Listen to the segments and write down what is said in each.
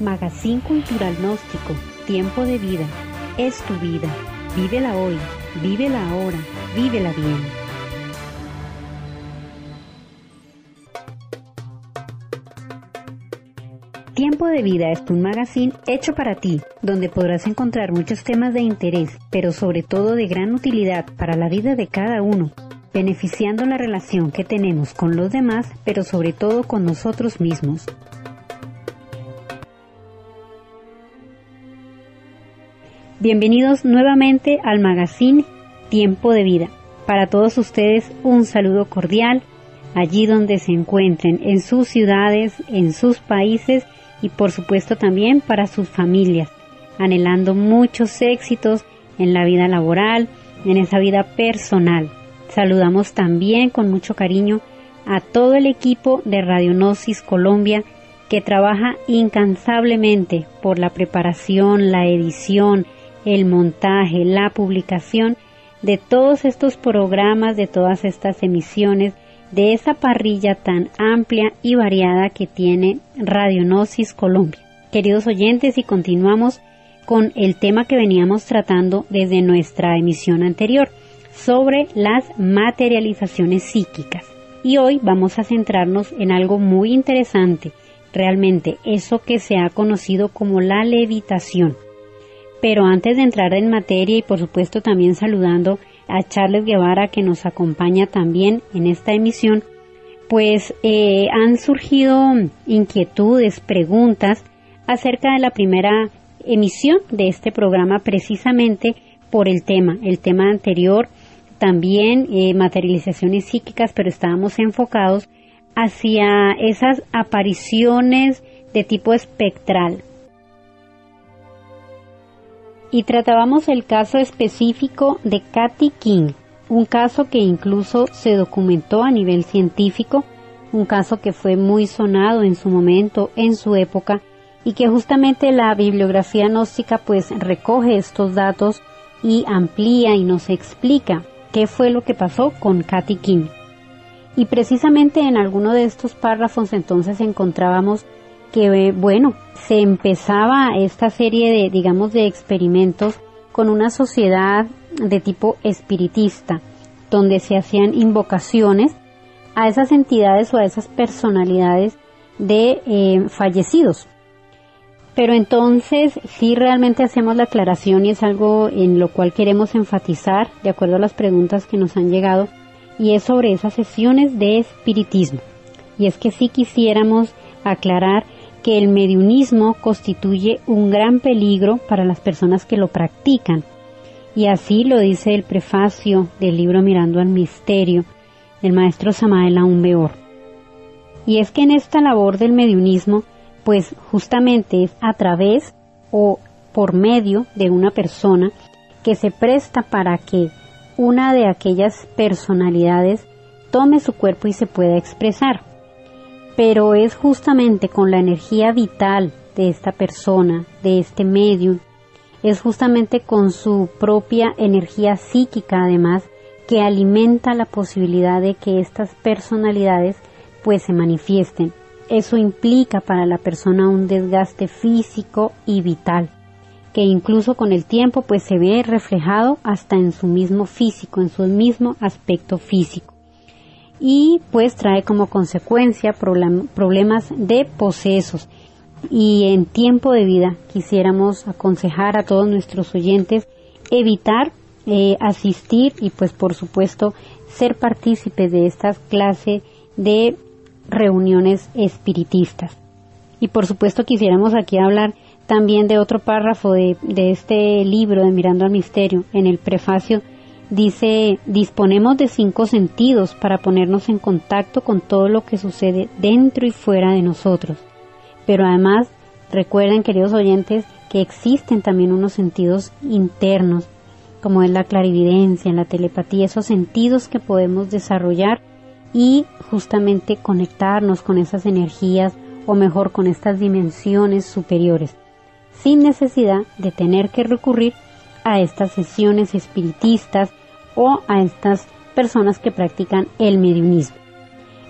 Magazine Cultural Gnóstico, Tiempo de Vida, es tu vida. Vívela hoy, vívela ahora, vívela bien. Tiempo de Vida es un magazine hecho para ti, donde podrás encontrar muchos temas de interés, pero sobre todo de gran utilidad para la vida de cada uno, beneficiando la relación que tenemos con los demás, pero sobre todo con nosotros mismos. Bienvenidos nuevamente al magazine Tiempo de Vida. Para todos ustedes un saludo cordial allí donde se encuentren, en sus ciudades, en sus países y por supuesto también para sus familias, anhelando muchos éxitos en la vida laboral, en esa vida personal. Saludamos también con mucho cariño a todo el equipo de Radionosis Colombia que trabaja incansablemente por la preparación, la edición, el montaje, la publicación de todos estos programas, de todas estas emisiones, de esa parrilla tan amplia y variada que tiene Radionosis Colombia. Queridos oyentes, y continuamos con el tema que veníamos tratando desde nuestra emisión anterior sobre las materializaciones psíquicas. Y hoy vamos a centrarnos en algo muy interesante, realmente eso que se ha conocido como la levitación. Pero antes de entrar en materia y por supuesto también saludando a Charles Guevara que nos acompaña también en esta emisión, pues eh, han surgido inquietudes, preguntas acerca de la primera emisión de este programa precisamente por el tema, el tema anterior, también eh, materializaciones psíquicas, pero estábamos enfocados hacia esas apariciones de tipo espectral, y tratábamos el caso específico de Katy King, un caso que incluso se documentó a nivel científico, un caso que fue muy sonado en su momento, en su época, y que justamente la bibliografía gnóstica pues recoge estos datos y amplía y nos explica qué fue lo que pasó con Katy King. Y precisamente en alguno de estos párrafos entonces encontrábamos que, bueno, se empezaba esta serie de, digamos, de experimentos con una sociedad de tipo espiritista, donde se hacían invocaciones a esas entidades o a esas personalidades de eh, fallecidos. Pero entonces, si realmente hacemos la aclaración y es algo en lo cual queremos enfatizar, de acuerdo a las preguntas que nos han llegado, y es sobre esas sesiones de espiritismo. Y es que si quisiéramos aclarar que el mediunismo constituye un gran peligro para las personas que lo practican. Y así lo dice el prefacio del libro Mirando al Misterio del maestro Samael Aumbeor. Y es que en esta labor del mediunismo, pues justamente es a través o por medio de una persona que se presta para que una de aquellas personalidades tome su cuerpo y se pueda expresar pero es justamente con la energía vital de esta persona, de este medio, es justamente con su propia energía psíquica además que alimenta la posibilidad de que estas personalidades pues se manifiesten. Eso implica para la persona un desgaste físico y vital, que incluso con el tiempo pues se ve reflejado hasta en su mismo físico, en su mismo aspecto físico y pues trae como consecuencia problemas de posesos. Y en tiempo de vida quisiéramos aconsejar a todos nuestros oyentes evitar eh, asistir y pues por supuesto ser partícipes de estas clases de reuniones espiritistas. Y por supuesto quisiéramos aquí hablar también de otro párrafo de, de este libro de Mirando al Misterio en el prefacio Dice, disponemos de cinco sentidos para ponernos en contacto con todo lo que sucede dentro y fuera de nosotros. Pero además, recuerden, queridos oyentes, que existen también unos sentidos internos, como es la clarividencia, la telepatía, esos sentidos que podemos desarrollar y justamente conectarnos con esas energías o mejor con estas dimensiones superiores, sin necesidad de tener que recurrir a estas sesiones espiritistas o a estas personas que practican el mediunismo.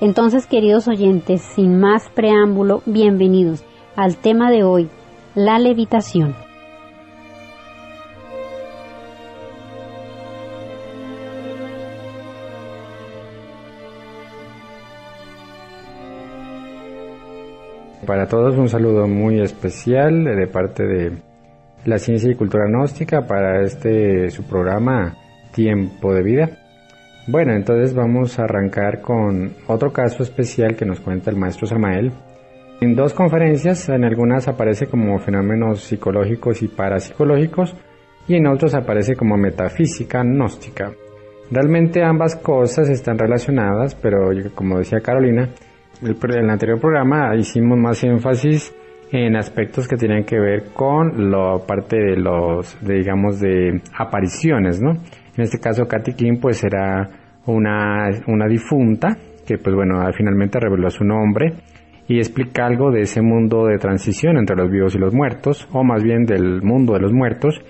Entonces, queridos oyentes, sin más preámbulo, bienvenidos al tema de hoy, la levitación. Para todos un saludo muy especial de parte de la Ciencia y Cultura Gnóstica para este su programa Tiempo de Vida. Bueno, entonces vamos a arrancar con otro caso especial que nos cuenta el maestro Samael. En dos conferencias, en algunas aparece como fenómenos psicológicos y parapsicológicos y en otros aparece como metafísica gnóstica. Realmente ambas cosas están relacionadas, pero como decía Carolina, en el anterior programa hicimos más énfasis en aspectos que tienen que ver con la parte de los, digamos, de apariciones, ¿no? En este caso, Katy Kim, pues era una, una difunta que, pues bueno, finalmente reveló su nombre y explica algo de ese mundo de transición entre los vivos y los muertos, o más bien del mundo de los muertos,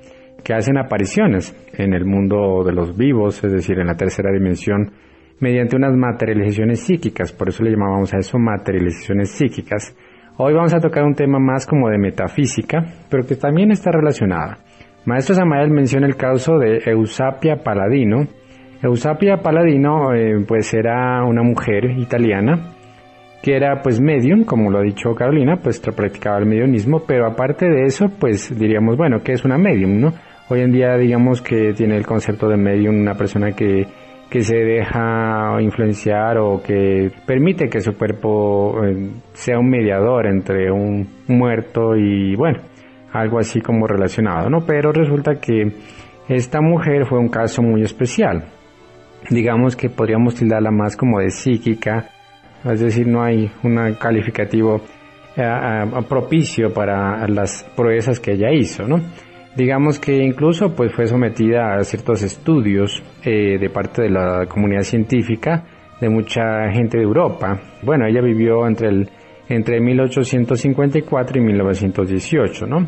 que hacen apariciones en el mundo de los vivos, es decir, en la tercera dimensión, mediante unas materializaciones psíquicas, por eso le llamábamos a eso materializaciones psíquicas. Hoy vamos a tocar un tema más como de metafísica, pero que también está relacionada. Maestro Samael menciona el caso de Eusapia Paladino. Eusapia Paladino eh, pues era una mujer italiana que era pues medium, como lo ha dicho Carolina, pues practicaba el mediumismo, pero aparte de eso pues diríamos, bueno, que es una medium, no? Hoy en día digamos que tiene el concepto de medium una persona que que se deja influenciar o que permite que su cuerpo eh, sea un mediador entre un muerto y bueno, algo así como relacionado, ¿no? Pero resulta que esta mujer fue un caso muy especial. Digamos que podríamos tildarla más como de psíquica, es decir, no hay un calificativo eh, propicio para las proezas que ella hizo, ¿no? Digamos que incluso pues fue sometida a ciertos estudios eh, de parte de la comunidad científica de mucha gente de Europa. Bueno, ella vivió entre el entre 1854 y 1918, ¿no?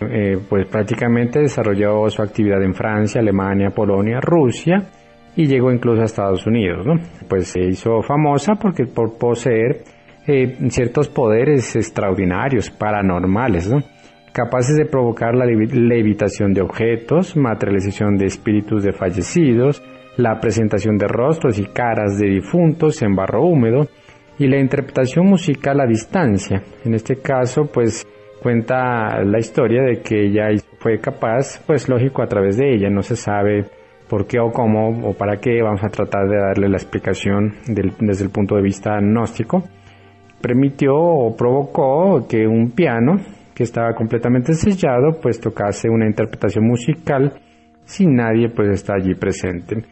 Eh, pues prácticamente desarrolló su actividad en Francia, Alemania, Polonia, Rusia y llegó incluso a Estados Unidos, ¿no? Pues se hizo famosa porque por poseer eh, ciertos poderes extraordinarios, paranormales, ¿no? Capaces de provocar la levitación de objetos, materialización de espíritus de fallecidos, la presentación de rostros y caras de difuntos en barro húmedo y la interpretación musical a distancia. En este caso, pues cuenta la historia de que ella fue capaz, pues lógico, a través de ella, no se sabe por qué o cómo o para qué, vamos a tratar de darle la explicación desde el punto de vista gnóstico, permitió o provocó que un piano que estaba completamente sellado, pues tocase una interpretación musical sin nadie pues está allí presente.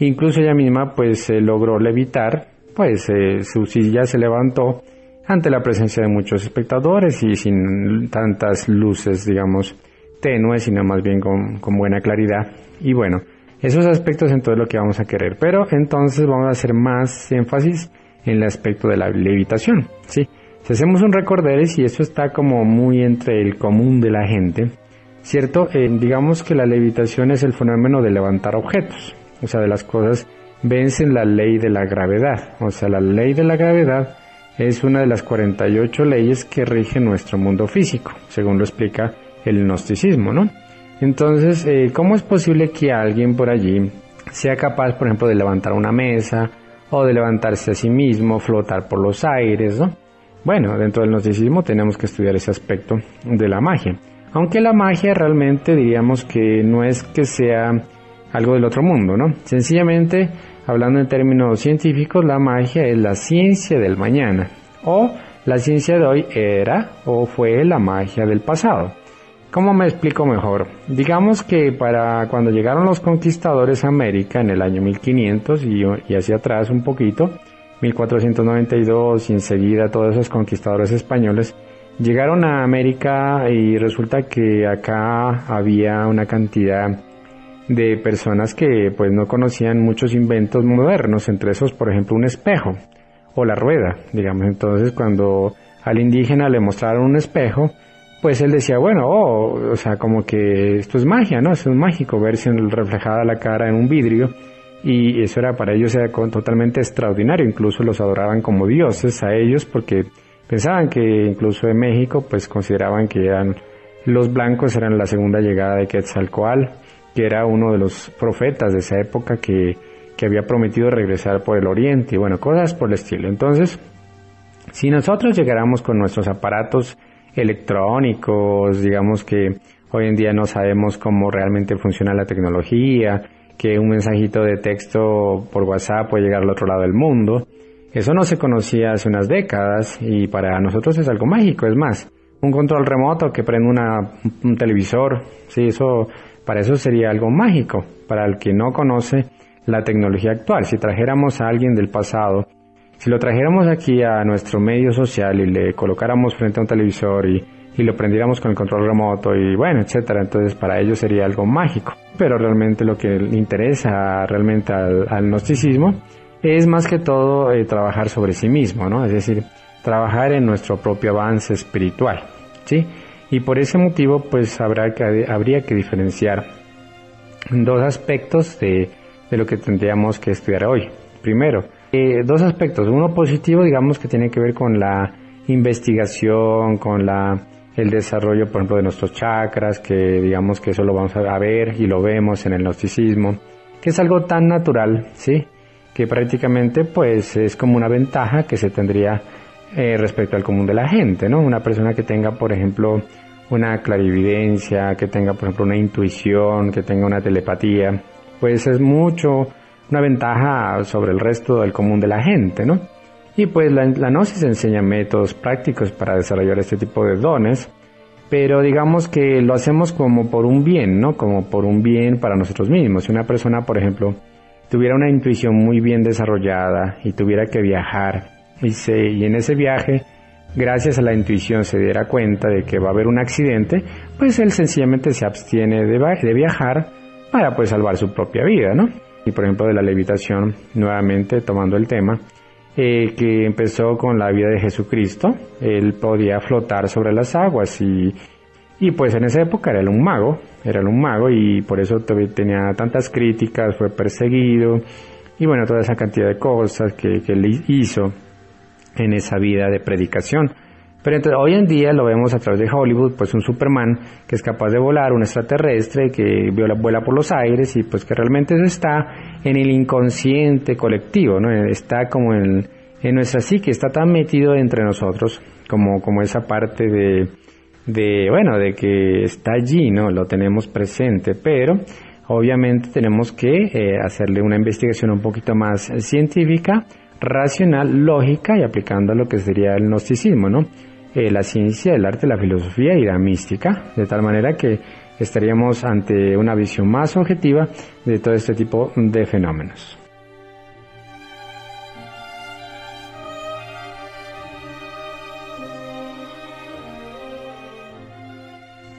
Incluso ella misma pues se logró levitar, pues eh, su silla se levantó ante la presencia de muchos espectadores y sin tantas luces, digamos, tenues, sino más bien con, buena claridad. Y bueno, esos aspectos en todo lo que vamos a querer. Pero entonces vamos a hacer más énfasis en el aspecto de la levitación, ¿sí? Si hacemos un recorderes, y eso está como muy entre el común de la gente, ¿cierto? Eh, digamos que la levitación es el fenómeno de levantar objetos, o sea, de las cosas vencen la ley de la gravedad, o sea, la ley de la gravedad es una de las 48 leyes que rigen nuestro mundo físico, según lo explica el gnosticismo, ¿no? Entonces, eh, ¿cómo es posible que alguien por allí sea capaz, por ejemplo, de levantar una mesa o de levantarse a sí mismo, flotar por los aires, ¿no? Bueno, dentro del gnosticismo tenemos que estudiar ese aspecto de la magia. Aunque la magia realmente diríamos que no es que sea algo del otro mundo, ¿no? Sencillamente, hablando en términos científicos, la magia es la ciencia del mañana. O la ciencia de hoy era o fue la magia del pasado. ¿Cómo me explico mejor? Digamos que para cuando llegaron los conquistadores a América en el año 1500 y, y hacia atrás un poquito, 1492 y enseguida todos esos conquistadores españoles llegaron a América y resulta que acá había una cantidad de personas que pues no conocían muchos inventos modernos, entre esos por ejemplo un espejo o la rueda, digamos. Entonces cuando al indígena le mostraron un espejo, pues él decía, bueno, oh, o sea, como que esto es magia, ¿no? Esto es mágico, verse reflejada la cara en un vidrio y eso era para ellos era totalmente extraordinario, incluso los adoraban como dioses a ellos porque pensaban que incluso en México pues consideraban que eran Los blancos eran la segunda llegada de Quetzalcoatl, que era uno de los profetas de esa época que, que había prometido regresar por el oriente y bueno, cosas por el estilo. Entonces, si nosotros llegáramos con nuestros aparatos electrónicos, digamos que hoy en día no sabemos cómo realmente funciona la tecnología, que un mensajito de texto por WhatsApp puede llegar al otro lado del mundo, eso no se conocía hace unas décadas y para nosotros es algo mágico, es más, un control remoto que prende una, un televisor, sí, eso, para eso sería algo mágico, para el que no conoce la tecnología actual. Si trajéramos a alguien del pasado, si lo trajéramos aquí a nuestro medio social y le colocáramos frente a un televisor y, y lo prendiéramos con el control remoto y bueno, etcétera, entonces para ellos sería algo mágico. Pero realmente lo que interesa realmente al, al gnosticismo es más que todo eh, trabajar sobre sí mismo, ¿no? Es decir, trabajar en nuestro propio avance espiritual, ¿sí? Y por ese motivo, pues habrá que, habría que diferenciar dos aspectos de, de lo que tendríamos que estudiar hoy. Primero, eh, dos aspectos. Uno positivo, digamos, que tiene que ver con la investigación, con la el desarrollo, por ejemplo, de nuestros chakras, que digamos que eso lo vamos a ver y lo vemos en el gnosticismo, que es algo tan natural, ¿sí? Que prácticamente pues es como una ventaja que se tendría eh, respecto al común de la gente, ¿no? Una persona que tenga, por ejemplo, una clarividencia, que tenga, por ejemplo, una intuición, que tenga una telepatía, pues es mucho una ventaja sobre el resto del común de la gente, ¿no? Y pues la, la gnosis enseña métodos prácticos para desarrollar este tipo de dones, pero digamos que lo hacemos como por un bien, ¿no? Como por un bien para nosotros mismos. Si una persona, por ejemplo, tuviera una intuición muy bien desarrollada y tuviera que viajar y, y en ese viaje, gracias a la intuición, se diera cuenta de que va a haber un accidente, pues él sencillamente se abstiene de, de viajar para pues salvar su propia vida, ¿no? Y por ejemplo de la levitación, nuevamente tomando el tema, eh, que empezó con la vida de Jesucristo, él podía flotar sobre las aguas y, y pues en esa época era un mago, era un mago y por eso tenía tantas críticas, fue perseguido y bueno, toda esa cantidad de cosas que, que él hizo en esa vida de predicación. Pero entonces, hoy en día lo vemos a través de Hollywood, pues un Superman que es capaz de volar, un extraterrestre que vuela por los aires y pues que realmente está en el inconsciente colectivo, ¿no? Está como en, en nuestra psique, está tan metido entre nosotros como, como esa parte de, de, bueno, de que está allí, ¿no? Lo tenemos presente, pero obviamente tenemos que eh, hacerle una investigación un poquito más científica racional, lógica y aplicando a lo que sería el gnosticismo, ¿no? Eh, la ciencia, el arte, la filosofía y la mística, de tal manera que estaríamos ante una visión más objetiva de todo este tipo de fenómenos.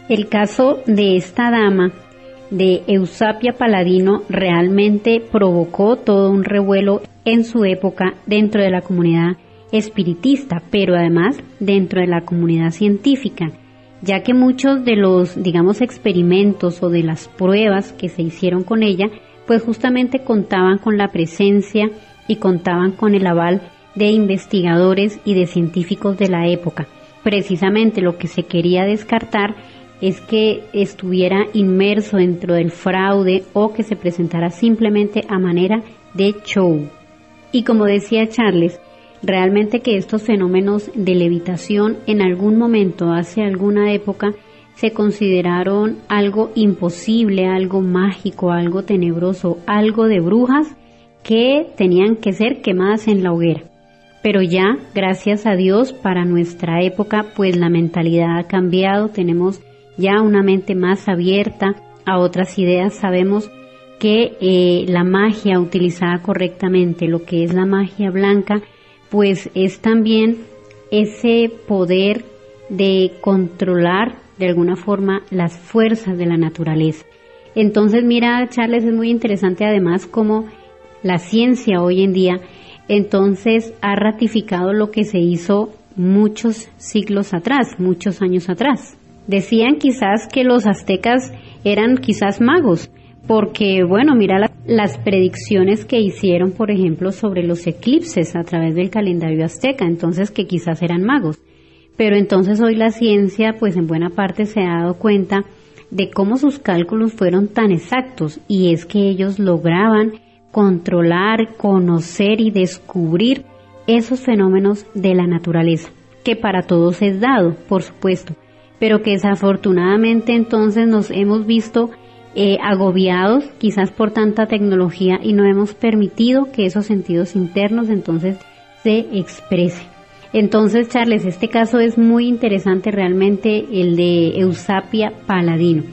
El caso de esta dama de Eusapia Paladino realmente provocó todo un revuelo en su época dentro de la comunidad espiritista, pero además dentro de la comunidad científica, ya que muchos de los, digamos, experimentos o de las pruebas que se hicieron con ella, pues justamente contaban con la presencia y contaban con el aval de investigadores y de científicos de la época. Precisamente lo que se quería descartar es que estuviera inmerso dentro del fraude o que se presentara simplemente a manera de show. Y como decía Charles, realmente que estos fenómenos de levitación en algún momento, hace alguna época, se consideraron algo imposible, algo mágico, algo tenebroso, algo de brujas que tenían que ser quemadas en la hoguera. Pero ya, gracias a Dios, para nuestra época, pues la mentalidad ha cambiado, tenemos ya una mente más abierta a otras ideas, sabemos que eh, la magia utilizada correctamente, lo que es la magia blanca, pues es también ese poder de controlar de alguna forma las fuerzas de la naturaleza. Entonces, mira, Charles, es muy interesante además como la ciencia hoy en día entonces ha ratificado lo que se hizo muchos siglos atrás, muchos años atrás. Decían quizás que los aztecas eran quizás magos, porque bueno, mira las predicciones que hicieron, por ejemplo, sobre los eclipses a través del calendario azteca, entonces que quizás eran magos. Pero entonces hoy la ciencia, pues en buena parte se ha dado cuenta de cómo sus cálculos fueron tan exactos y es que ellos lograban controlar, conocer y descubrir esos fenómenos de la naturaleza, que para todos es dado, por supuesto, pero que desafortunadamente entonces nos hemos visto eh, agobiados quizás por tanta tecnología y no hemos permitido que esos sentidos internos entonces se expresen. Entonces, Charles, este caso es muy interesante realmente, el de Eusapia Paladino.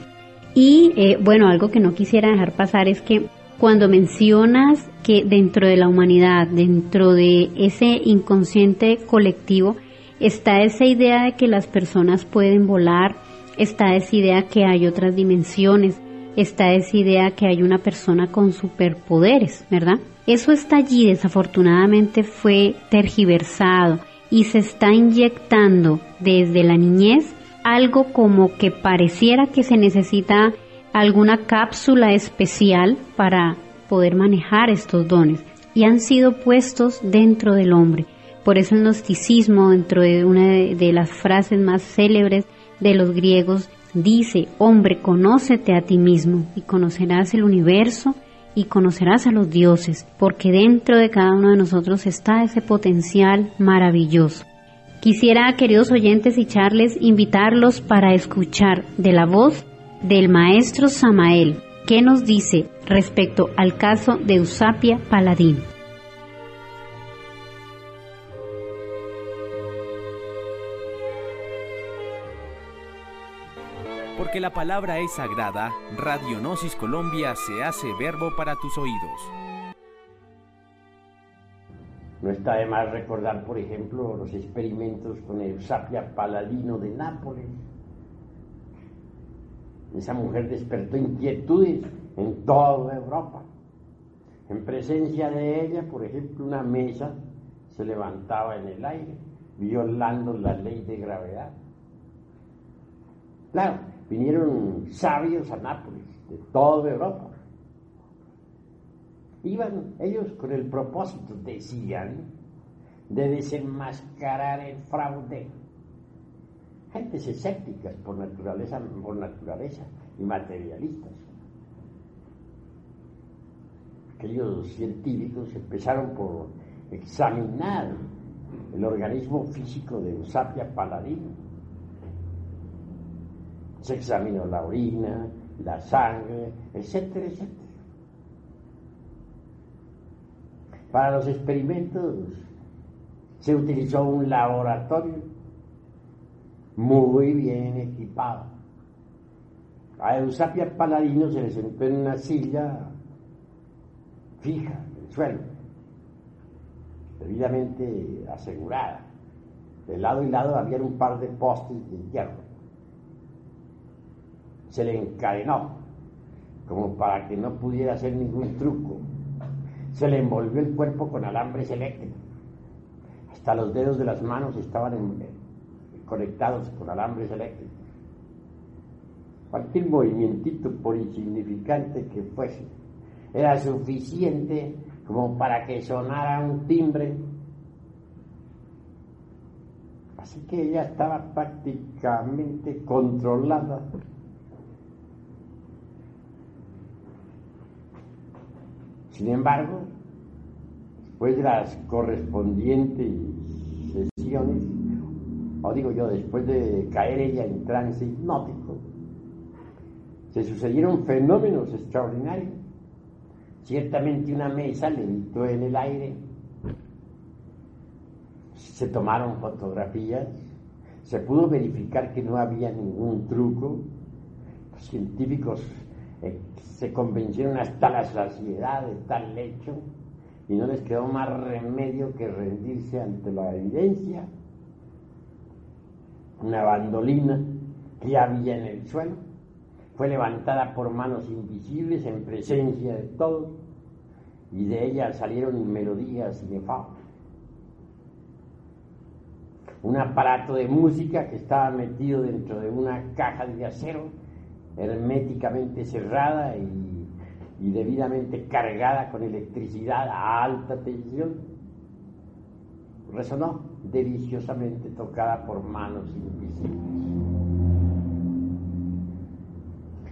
Y eh, bueno, algo que no quisiera dejar pasar es que cuando mencionas que dentro de la humanidad, dentro de ese inconsciente colectivo, está esa idea de que las personas pueden volar, está esa idea que hay otras dimensiones, está esa idea que hay una persona con superpoderes, ¿verdad? Eso está allí, desafortunadamente fue tergiversado y se está inyectando desde la niñez algo como que pareciera que se necesita alguna cápsula especial para poder manejar estos dones y han sido puestos dentro del hombre. Por eso el gnosticismo, dentro de una de, las frases más célebres de los griegos, dice, hombre, conócete a ti mismo y conocerás el universo y conocerás a los dioses, porque dentro de cada uno de nosotros está ese potencial maravilloso. Quisiera, queridos oyentes y charles, invitarlos para escuchar de la voz del maestro Samael, que nos dice respecto al caso de Eusapia Paladín. La palabra es sagrada, Radionosis Colombia se hace verbo para tus oídos. No está de más recordar, por ejemplo, los experimentos con Eusapia Paladino de Nápoles, esa mujer despertó inquietudes en toda Europa. En presencia de ella, por ejemplo, una mesa se levantaba en el aire, violando la ley de gravedad. Claro, vinieron sabios a Nápoles, de toda Europa. Iban ellos con el propósito, decían, de desenmascarar el fraude gentes escépticas por naturaleza, por naturaleza y materialistas. Aquellos científicos empezaron por examinar el organismo físico de Eusapia Paladino. Se examinó la orina, la sangre, etcétera, etcétera. Para los experimentos se utilizó un laboratorio muy bien equipado. A Eusapia Paladino se le sentó en una silla fija en el suelo, debidamente asegurada. De lado y lado había un par de postes de hierro. Se le encadenó, como para que no pudiera hacer ningún truco. Se le envolvió el cuerpo con alambres eléctricos. Hasta los dedos de las manos estaban en, conectados con alambres eléctricos. Cualquier movimiento, por insignificante que fuese, era suficiente como para que sonara un timbre. Así que ella estaba prácticamente controlada. Sin embargo, después de las correspondientes sesiones, o digo yo, después de caer ella en trance hipnótico, se sucedieron fenómenos extraordinarios. Ciertamente una mesa levitó en el aire, se tomaron fotografías, se pudo verificar que no había ningún truco, los científicos eh, se convencieron hasta la saciedad de tal hecho y no les quedó más remedio que rendirse ante la evidencia una bandolina que había en el suelo, fue levantada por manos invisibles en presencia de todos y de ella salieron melodías inefable. Un aparato de música que estaba metido dentro de una caja de acero herméticamente cerrada y, debidamente cargada con electricidad a alta tensión. Resonó deliciosamente tocada por manos invisibles.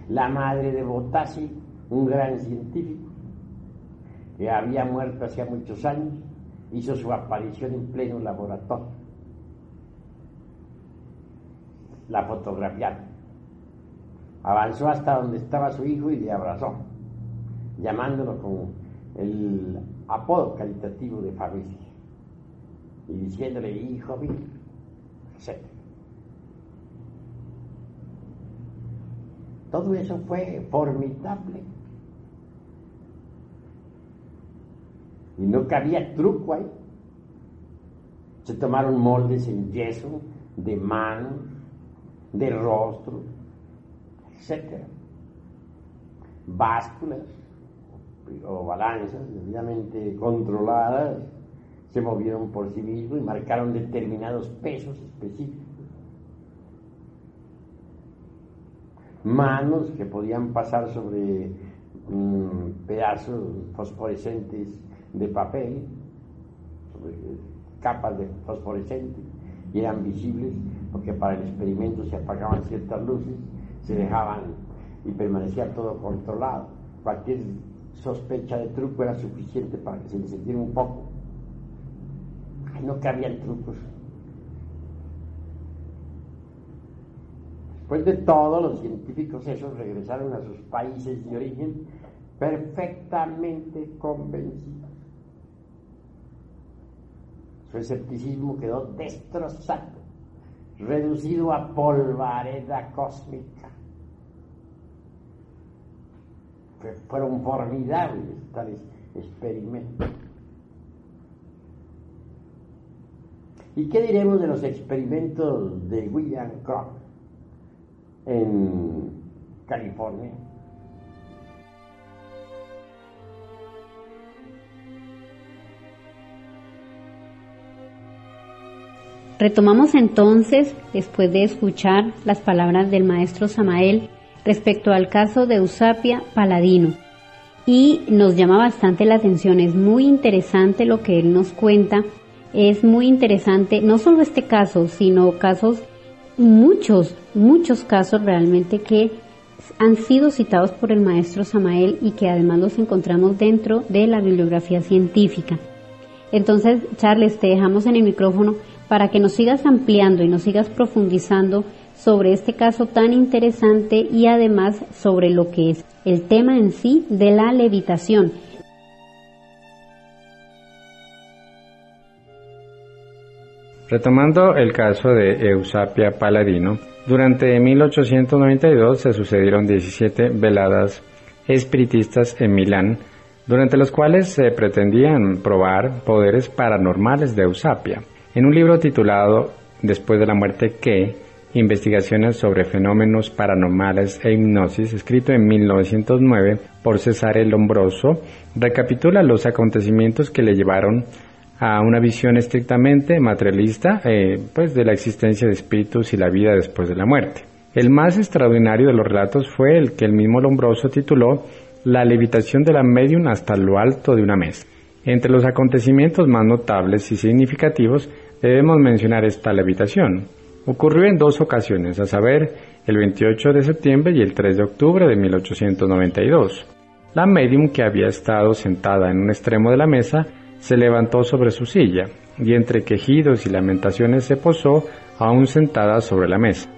La madre de Botassi, un gran científico, que había muerto hacía muchos años, hizo su aparición en pleno laboratorio. La fotografiaron. Avanzó hasta donde estaba su hijo y le abrazó, llamándolo con el apodo caritativo de Fabricio y diciéndole, hijo mío, etc. Todo eso fue formidable. Y no cabía truco ahí. Se tomaron moldes en yeso, de manos, de rostro, etc. Básculas o balanzas debidamente controladas se movieron por sí mismos y marcaron determinados pesos específicos. Manos que podían pasar sobre mm, pedazos fosforescentes de papel, sobre capas de fosforescentes, y eran visibles porque para el experimento se apagaban ciertas luces, se dejaban y permanecía todo controlado. Cualquier sospecha de truco era suficiente para que se le sintiera un poco. no cabían trucos. Después de todo, los científicos esos regresaron a sus países de origen perfectamente convencidos. Su escepticismo quedó destrozado, reducido a polvareda cósmica fueron formidables tales experimentos. ¿Y qué diremos de los experimentos de William Kroc en California? Retomamos entonces, después de escuchar las palabras del maestro Samael, respecto al caso de Eusapia Paladino. Y nos llama bastante la atención, es muy interesante lo que él nos cuenta, es muy interesante no solo este caso, sino casos, muchos, muchos casos realmente que han sido citados por el maestro Samael y que además los encontramos dentro de la bibliografía científica. Entonces, Charles, te dejamos en el micrófono para que nos sigas ampliando y nos sigas profundizando sobre este caso tan interesante y además sobre lo que es el tema en sí de la levitación. Retomando el caso de Eusapia Paladino, durante 1892 se sucedieron 17 veladas espiritistas en Milán, durante las cuales se pretendían probar poderes paranormales de Eusapia. En un libro titulado Después de la muerte que, Investigaciones sobre fenómenos paranormales e hipnosis, escrito en 1909 por Cesare Lombroso, recapitula los acontecimientos que le llevaron a una visión estrictamente materialista eh, pues de la existencia de espíritus y la vida después de la muerte. El más extraordinario de los relatos fue el que el mismo Lombroso tituló La levitación de la medium hasta lo alto de una mesa. Entre los acontecimientos más notables y significativos debemos mencionar esta levitación. Ocurrió en dos ocasiones, a saber, el 28 de septiembre y el 3 de octubre de 1892. La medium que había estado sentada en un extremo de la mesa se levantó sobre su silla y entre quejidos y lamentaciones se posó aún sentada sobre la mesa,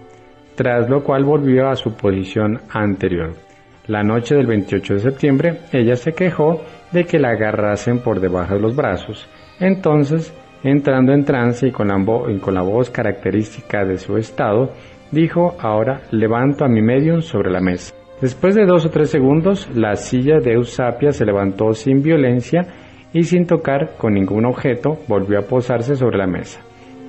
tras lo cual volvió a su posición anterior. La noche del 28 de septiembre ella se quejó de que la agarrasen por debajo de los brazos. Entonces Entrando en trance y con, la voz característica de su estado, dijo, ahora levanto a mi medium sobre la mesa. Después de dos o tres segundos, la silla de Eusapia se levantó sin violencia y sin tocar con ningún objeto volvió a posarse sobre la mesa.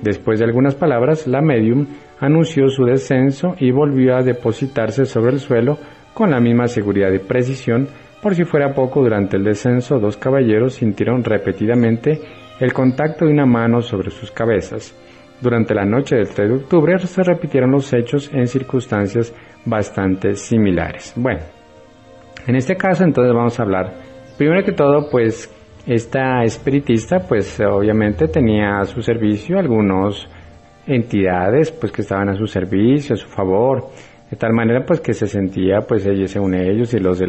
Después de algunas palabras, la medium anunció su descenso y volvió a depositarse sobre el suelo con la misma seguridad y precisión. Por si fuera poco, durante el descenso, dos caballeros sintieron repetidamente el contacto de una mano sobre sus cabezas. Durante la noche del 3 de octubre se repitieron los hechos en circunstancias bastante similares. Bueno, en este caso entonces vamos a hablar, primero que todo, pues esta espiritista pues obviamente tenía a su servicio algunos entidades pues que estaban a su servicio, a su favor, de tal manera pues que se sentía pues ellos según ellos y los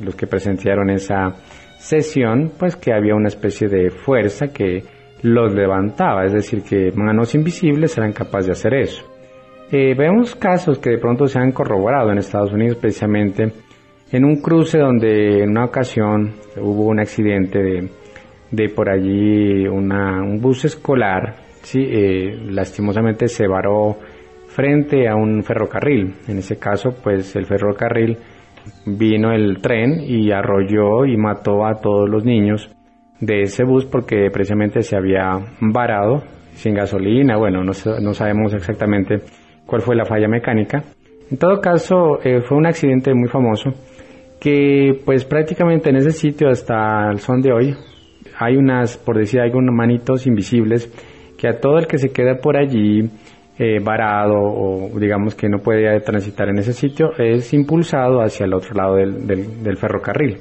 los que presenciaron esa sesión pues que había una especie de fuerza que los levantaba, es decir que manos invisibles eran capaces de hacer eso. Eh, vemos casos que de pronto se han corroborado en Estados Unidos precisamente en un cruce donde en una ocasión hubo un accidente de, de por allí un bus escolar, sí, eh, lastimosamente se varó frente a un ferrocarril. En ese caso, pues el ferrocarril vino el tren y arrolló y mató a todos los niños de ese bus porque precisamente se había varado sin gasolina. Bueno, no, no sabemos exactamente cuál fue la falla mecánica. En todo caso, eh, fue un accidente muy famoso que pues prácticamente en ese sitio hasta el son de hoy hay unas, por decir algunos manitos invisibles que a todo el que se queda por allí eh, varado o digamos que no puede transitar en ese sitio es impulsado hacia el otro lado del, ferrocarril.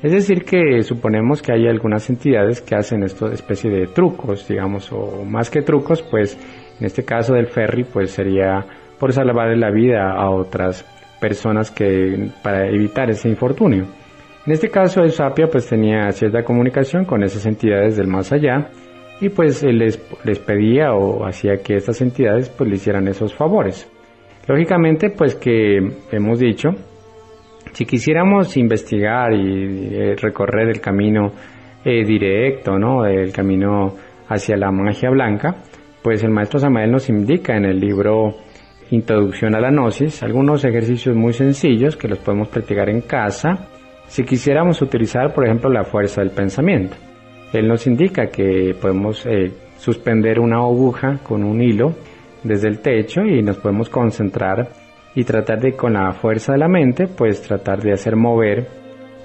Es decir, que suponemos que hay algunas entidades que hacen esto especie de trucos, digamos, o más que trucos, pues en este caso del ferry, pues sería por salvar la vida a otras personas que para evitar ese infortunio. En este caso, el Sapia pues tenía cierta comunicación con esas entidades del más allá y pues les, les pedía o hacía que estas entidades pues le hicieran esos favores. Lógicamente pues que hemos dicho, si quisiéramos investigar y eh, recorrer el camino eh, directo, ¿no? El camino hacia la magia blanca, pues el maestro Samael nos indica en el libro Introducción a la Gnosis algunos ejercicios muy sencillos que los podemos practicar en casa si quisiéramos utilizar, por ejemplo, la fuerza del pensamiento. Él nos indica que podemos eh, suspender una aguja con un hilo desde el techo y nos podemos concentrar y tratar de con la fuerza de la mente pues tratar de hacer mover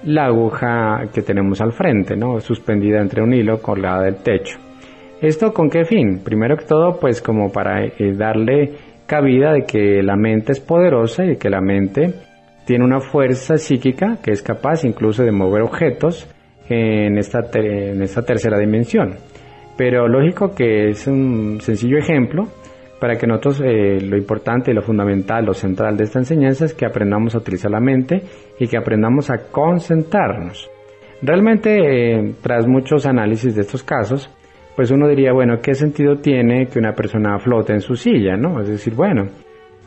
la aguja que tenemos al frente, ¿no? suspendida entre un hilo colgada del techo. ¿Esto con qué fin? Primero que todo pues como para eh, darle cabida de que la mente es poderosa y que la mente tiene una fuerza psíquica que es capaz incluso de mover objetos en esta, en esta tercera dimensión. Pero lógico que es un sencillo ejemplo para que nosotros eh, lo importante, lo fundamental, lo central de esta enseñanza es que aprendamos a utilizar la mente y que aprendamos a concentrarnos. Realmente, eh, tras muchos análisis de estos casos, pues uno diría, bueno, ¿qué sentido tiene que una persona flote en su silla, no? Es decir, bueno,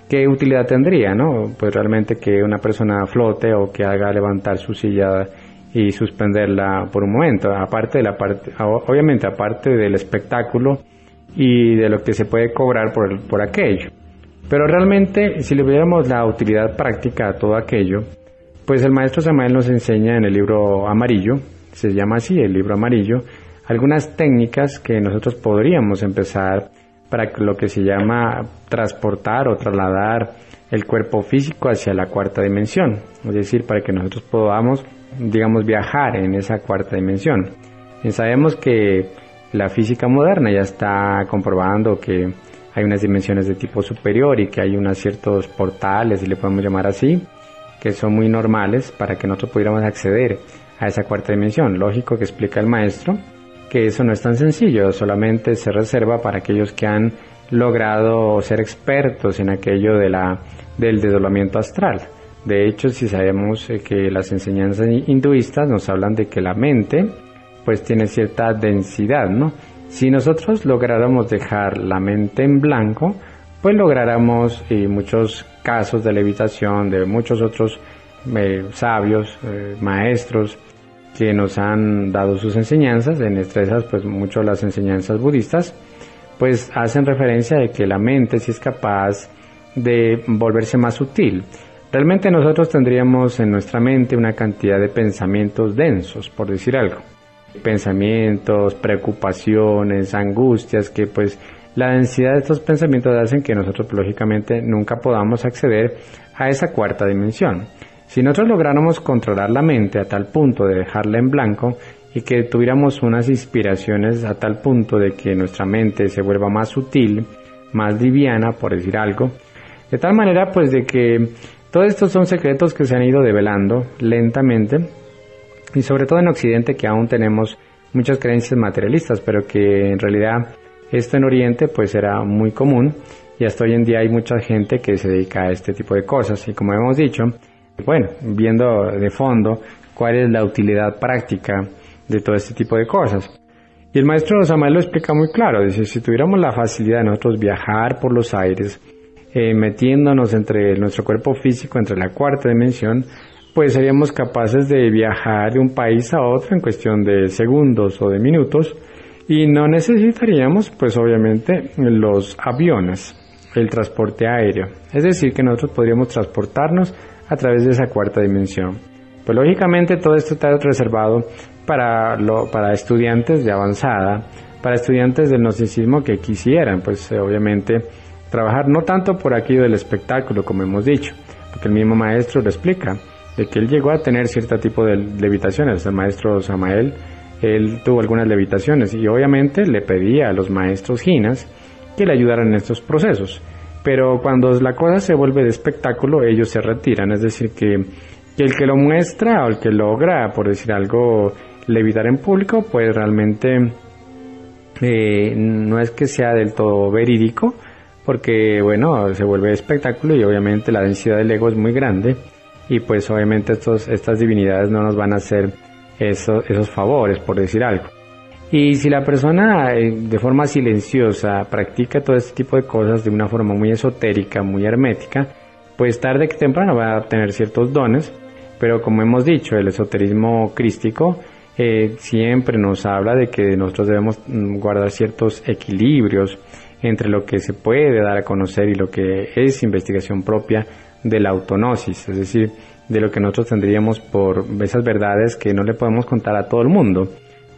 ¿qué utilidad tendría, no? Pues realmente que una persona flote o que haga levantar su silla y suspenderla por un momento, aparte de la parte, obviamente aparte del espectáculo y de lo que se puede cobrar por, por aquello. Pero realmente, si le viéramos la utilidad práctica a todo aquello, pues el maestro Samael nos enseña en el libro amarillo, se llama así, el libro amarillo, algunas técnicas que nosotros podríamos empezar para lo que se llama transportar o trasladar el cuerpo físico hacia la cuarta dimensión, es decir, para que nosotros podamos digamos, viajar en esa cuarta dimensión. Y sabemos que la física moderna ya está comprobando que hay unas dimensiones de tipo superior y que hay unos ciertos portales, si le podemos llamar así, que son muy normales para que nosotros pudiéramos acceder a esa cuarta dimensión. Lógico que explica el maestro que eso no es tan sencillo, solamente se reserva para aquellos que han logrado ser expertos en aquello de la, del desdoblamiento astral. De hecho, si sabemos eh, que las enseñanzas hinduistas nos hablan de que la mente pues tiene cierta densidad, ¿no? Si nosotros lográramos dejar la mente en blanco, pues lográramos eh, muchos casos de levitación de muchos otros eh, sabios, maestros que nos han dado sus enseñanzas, en estas pues mucho las enseñanzas budistas, pues hacen referencia de que la mente sí es capaz de volverse más sutil. Realmente nosotros tendríamos en nuestra mente una cantidad de pensamientos densos, por decir algo. Pensamientos, preocupaciones, angustias, que pues la densidad de estos pensamientos hacen que nosotros lógicamente nunca podamos acceder a esa cuarta dimensión. Si nosotros lográramos controlar la mente a tal punto de dejarla en blanco y que tuviéramos unas inspiraciones a tal punto de que nuestra mente se vuelva más sutil, más liviana, por decir algo, de tal manera pues de que todos estos son secretos que se han ido develando lentamente y sobre todo en Occidente que aún tenemos muchas creencias materialistas, pero que en realidad esto en Oriente pues era muy común y hasta hoy en día hay mucha gente que se dedica a este tipo de cosas y como hemos dicho, bueno, viendo de fondo cuál es la utilidad práctica de todo este tipo de cosas. Y el maestro Samuel lo explica muy claro, dice, si tuviéramos la facilidad de nosotros viajar por los aires, eh, metiéndonos entre nuestro cuerpo físico, entre la cuarta dimensión, pues seríamos capaces de viajar de un país a otro en cuestión de segundos o de minutos y no necesitaríamos pues obviamente los aviones, el transporte aéreo. Es decir, que nosotros podríamos transportarnos a través de esa cuarta dimensión. Pues lógicamente todo esto está reservado para, lo, para estudiantes de avanzada, para estudiantes del gnosticismo que quisieran, pues obviamente trabajar no tanto por aquí del espectáculo, como hemos dicho, porque el mismo maestro lo explica, de que él llegó a tener cierto tipo de levitaciones. El maestro Samael, él tuvo algunas levitaciones y obviamente le pedía a los maestros ginas que le ayudaran en estos procesos. Pero cuando la cosa se vuelve de espectáculo, ellos se retiran, es decir, que, el que lo muestra o el que logra, por decir algo, levitar en público, pues realmente eh, no es que sea del todo verídico, porque bueno, se vuelve espectáculo y obviamente la densidad del ego es muy grande y pues obviamente estos, estas divinidades no nos van a hacer esos favores, por decir algo. Y si la persona eh, de forma silenciosa practica todo este tipo de cosas de una forma muy esotérica, muy hermética, pues tarde que temprano va a obtener ciertos dones, pero como hemos dicho, el esoterismo crístico eh, siempre nos habla de que nosotros debemos mm, guardar ciertos equilibrios, entre lo que se puede dar a conocer y lo que es investigación propia de la autonosis, es decir, de lo que nosotros tendríamos por esas verdades que no le podemos contar a todo el mundo,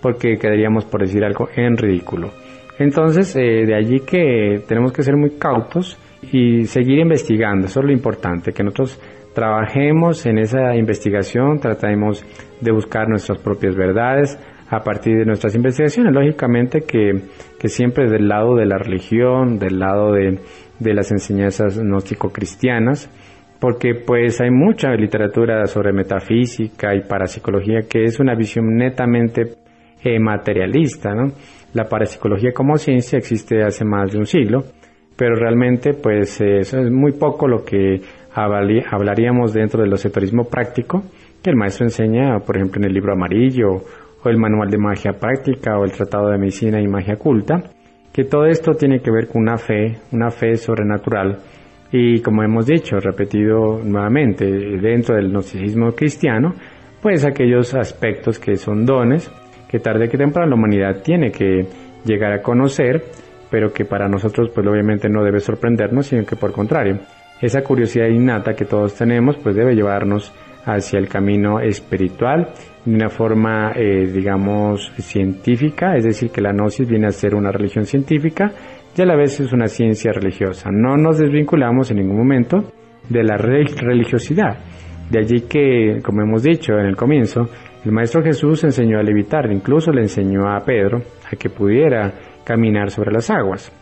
porque quedaríamos por decir algo en ridículo. Entonces, eh, de allí que tenemos que ser muy cautos y seguir investigando, eso es lo importante, que nosotros trabajemos en esa investigación, tratemos de buscar nuestras propias verdades, a partir de nuestras investigaciones. Lógicamente que, siempre del lado de la religión, del lado de, las enseñanzas gnóstico-cristianas, porque pues hay mucha literatura sobre metafísica y parapsicología que es una visión netamente eh, materialista, ¿no? La parapsicología como ciencia existe hace más de un siglo, pero realmente pues eso es muy poco lo que hablaríamos dentro del esoterismo práctico que el maestro enseña, por ejemplo, en el libro amarillo o el manual de magia práctica o el tratado de medicina y magia culta, que todo esto tiene que ver con una fe, una fe sobrenatural. Y como hemos dicho, repetido nuevamente, dentro del gnosticismo cristiano, pues aquellos aspectos que son dones, que tarde que temprano la humanidad tiene que llegar a conocer, pero que para nosotros pues obviamente no debe sorprendernos, sino que por contrario, esa curiosidad innata que todos tenemos pues debe llevarnos hacia el camino espiritual de una forma, eh, digamos, científica, es decir, que la gnosis viene a ser una religión científica y a la vez es una ciencia religiosa. No nos desvinculamos en ningún momento de la religiosidad. De allí que, como hemos dicho en el comienzo, el Maestro Jesús enseñó a levitar, incluso le enseñó a Pedro a que pudiera caminar sobre las aguas.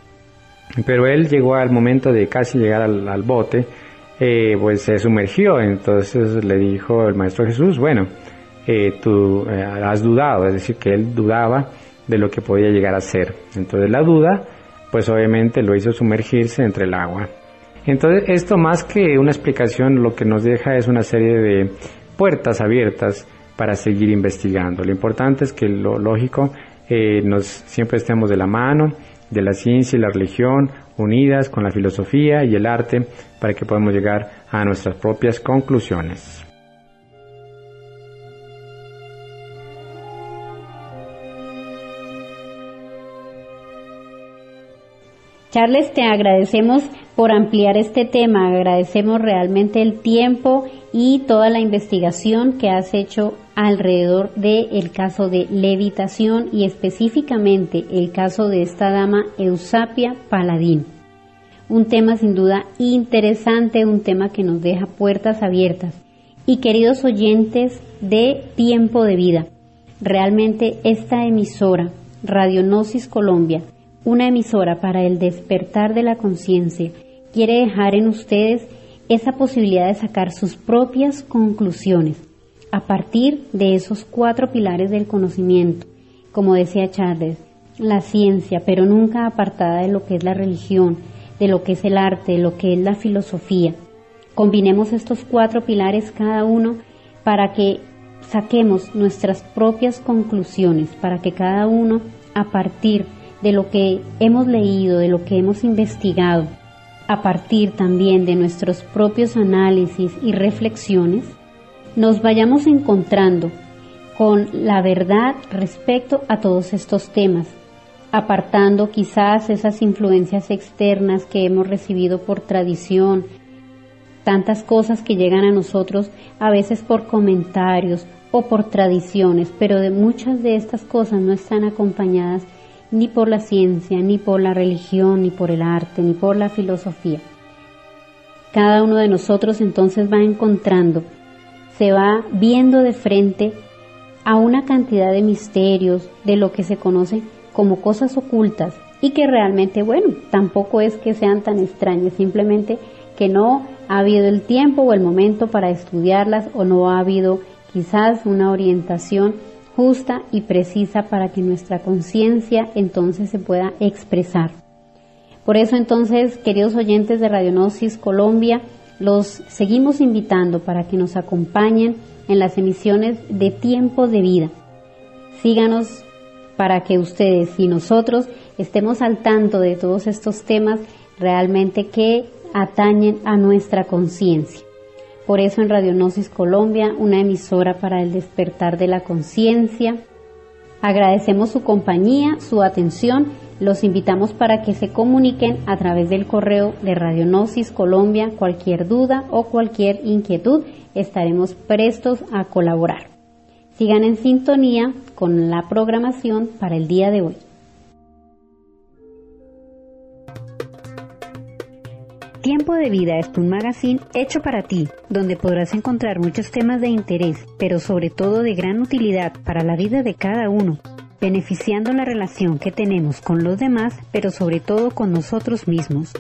Pero él llegó al momento de casi llegar al, bote, eh, pues se sumergió, entonces le dijo el Maestro Jesús, bueno, eh, tú eh, has dudado, es decir, que él dudaba de lo que podía llegar a ser. Entonces la duda, pues obviamente lo hizo sumergirse entre el agua. Entonces esto más que una explicación lo que nos deja es una serie de puertas abiertas para seguir investigando. Lo importante es que lo lógico eh, nos siempre estemos de la mano de la ciencia y la religión unidas con la filosofía y el arte para que podamos llegar a nuestras propias conclusiones. Charles, te agradecemos por ampliar este tema, agradecemos realmente el tiempo y toda la investigación que has hecho alrededor del caso de levitación y específicamente el caso de esta dama Eusapia Paladín. Un tema sin duda interesante, un tema que nos deja puertas abiertas. Y queridos oyentes de Tiempo de Vida, realmente esta emisora, Radionosis Colombia, una emisora para el despertar de la conciencia, quiere dejar en ustedes esa posibilidad de sacar sus propias conclusiones a partir de esos cuatro pilares del conocimiento, como decía Charles, la ciencia, pero nunca apartada de lo que es la religión, de lo que es el arte, de lo que es la filosofía. Combinemos estos cuatro pilares cada uno para que saquemos nuestras propias conclusiones, para que cada uno, a partir de lo que hemos leído, de lo que hemos investigado, a partir también de nuestros propios análisis y reflexiones, nos vayamos encontrando con la verdad respecto a todos estos temas, apartando quizás esas influencias externas que hemos recibido por tradición, tantas cosas que llegan a nosotros a veces por comentarios o por tradiciones, pero de muchas de estas cosas no están acompañadas ni por la ciencia, ni por la religión, ni por el arte, ni por la filosofía. Cada uno de nosotros entonces va encontrando, se va viendo de frente a una cantidad de misterios, de lo que se conoce como cosas ocultas y que realmente, bueno, tampoco es que sean tan extrañas, simplemente que no ha habido el tiempo o el momento para estudiarlas o no ha habido quizás una orientación justa y precisa para que nuestra conciencia entonces se pueda expresar. Por eso entonces, queridos oyentes de Radionosis Colombia, los seguimos invitando para que nos acompañen en las emisiones de Tiempo de Vida. Síganos para que ustedes y nosotros estemos al tanto de todos estos temas realmente que atañen a nuestra conciencia. Por eso en Radionosis Colombia, una emisora para el despertar de la conciencia. Agradecemos su compañía, su atención. Los invitamos para que se comuniquen a través del correo de Radionosis Colombia cualquier duda o cualquier inquietud. Estaremos prestos a colaborar. Sigan en sintonía con la programación para el día de hoy. Tiempo de Vida es un magazine hecho para ti, donde podrás encontrar muchos temas de interés, pero sobre todo de gran utilidad para la vida de cada uno, beneficiando la relación que tenemos con los demás, pero sobre todo con nosotros mismos.